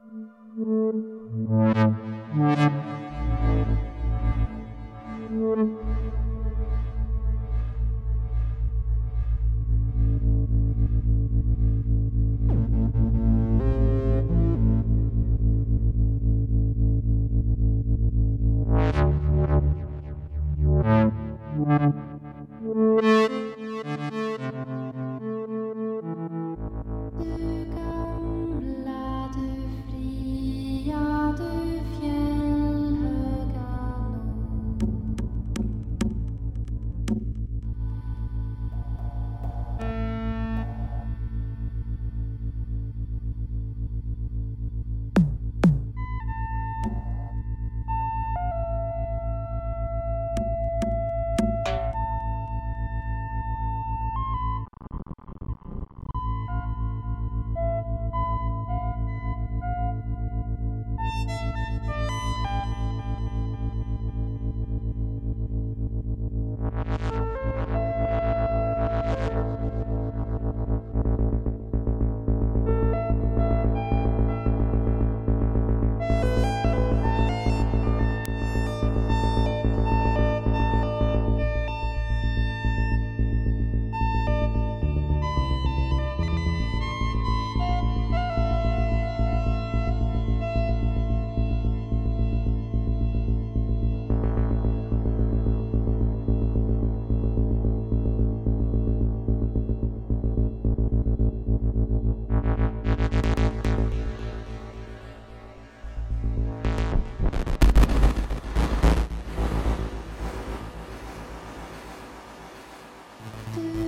Música do.